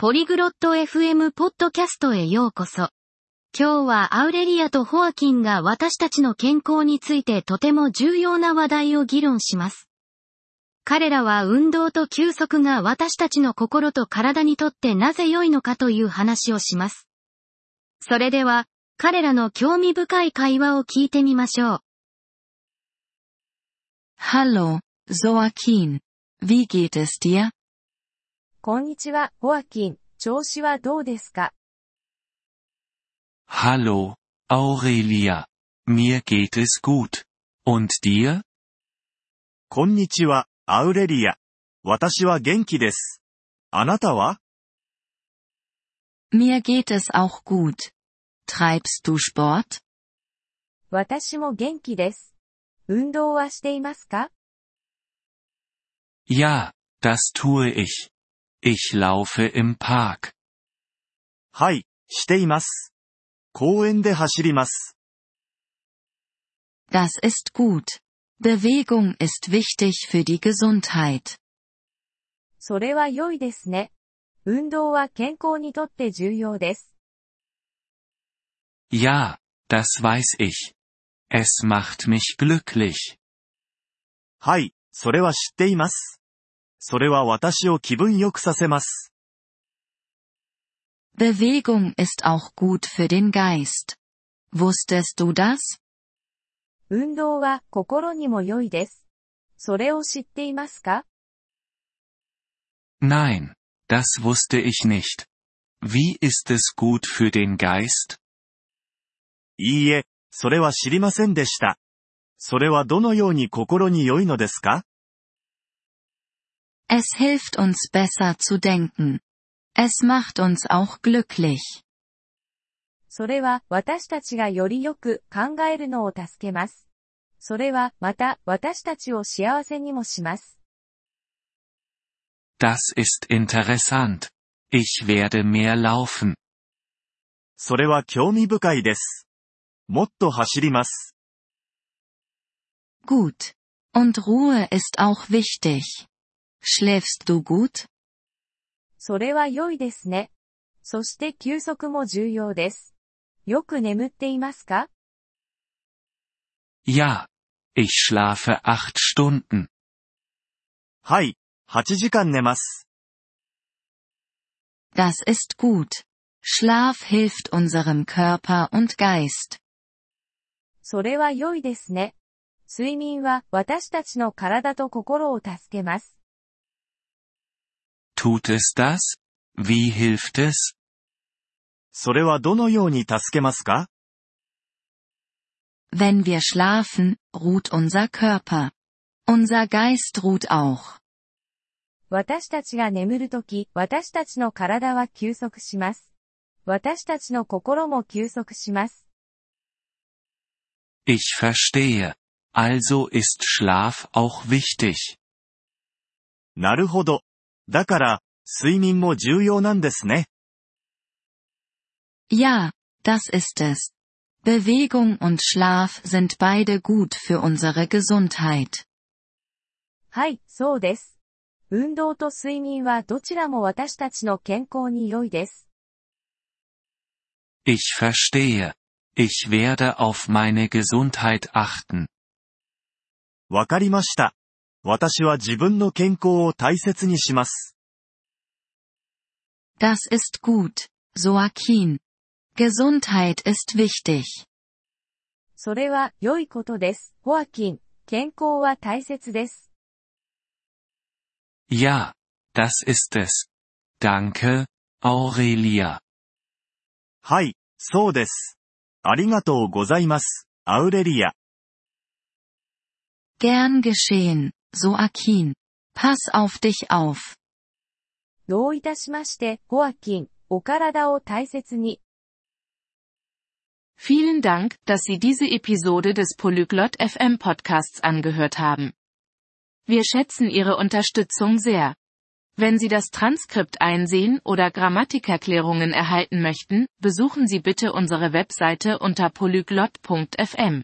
ポリグロット FM ポッドキャストへようこそ。今日はアウレリアとホアキンが私たちの健康についてとても重要な話題を議論します。彼らは運動と休息が私たちの心と体にとってなぜ良いのかという話をします。それでは、彼らの興味深い会話を聞いてみましょう。Hallo, Joaquin. Wie geht es dir? こんにちは、ホアキン。調子はどうですか Hallo, Aurelia. Mir geht es gut. Und dir? こんにちは、アウレリア。私は元気です。あなたは Mir geht es auch gut. Treibst du Sport? 私も元気です。運動はしていますか Ja, das tue ich. Ich laufe im Park. はい、しています。公園で走ります。Das ist gut. Bewegung ist wichtig für die Gesundheit. それは良いですね。運動は健康にとって重要です。Ja, das weiß ich. Es macht mich glücklich. はい、それは知っています。それは私を気分良くさせます。Bewegung ist auch gut für den Geist. Wusstest du das? 運動は心にも良いです。それを知っていますか Nein, das wusste ich nicht. Wie ist es gut für den Geist? いいえ、それは知りませんでした。それはどのように心に良いのですか Es hilft uns besser zu denken. Es macht uns auch glücklich. それは私たちがよりよく考えるのを助けます。それはまた私たちを幸せにもします。 Das ist interessant. Ich werde mehr laufen. それは興味深いです。もっと走ります。 Gut. Und Ruhe ist auch wichtig. Schläfst du gut? それは良いですね。そして休息も重要です。よく眠っていますか Ja. Ich schlafe acht Stunden. はい、8時間寝ます。Das ist gut. Schlaf hilft unserem Körper und Geist. それは良いですね。睡眠は私たちの体と心を助けます。Tut es das? Wie hilft es? それはどのように助けますか Wenn wir schlafen, ruht unser Körper. Unser Geist ruht auch. 私たちが眠るとき、私たちの体は休息します。私たちの心も休息します。 Ich verstehe. Also ist Schlaf auch wichtig. なるほど。 だから、睡眠も重要なんですね。Ja, das ist es. Bewegung und Schlaf sind beide gut für unsere Gesundheit. はい、そうです。運動と睡眠はどちらも私たちの健康に良いです。Ich verstehe. Ich werde auf meine Gesundheit achten. わかりました。私は自分の健康を大切にします。Das ist gut, Joaquin. Gesundheit ist wichtig. それは良いことです。ホアキン、健康は大切です。Ja, das ist es. Danke, Aurelia. はい、そうです。ありがとうございます、アウレリア。Gern geschehen, Joaquin. Pass auf dich auf. どういたしまして、ホアキン、お体を大切に。 Vielen Dank, dass Sie diese Episode des Polyglot FM Podcasts angehört haben. Wir schätzen Ihre Unterstützung sehr. Wenn Sie das Transkript einsehen oder Grammatikerklärungen erhalten möchten, besuchen Sie bitte unsere Webseite unter polyglot.fm.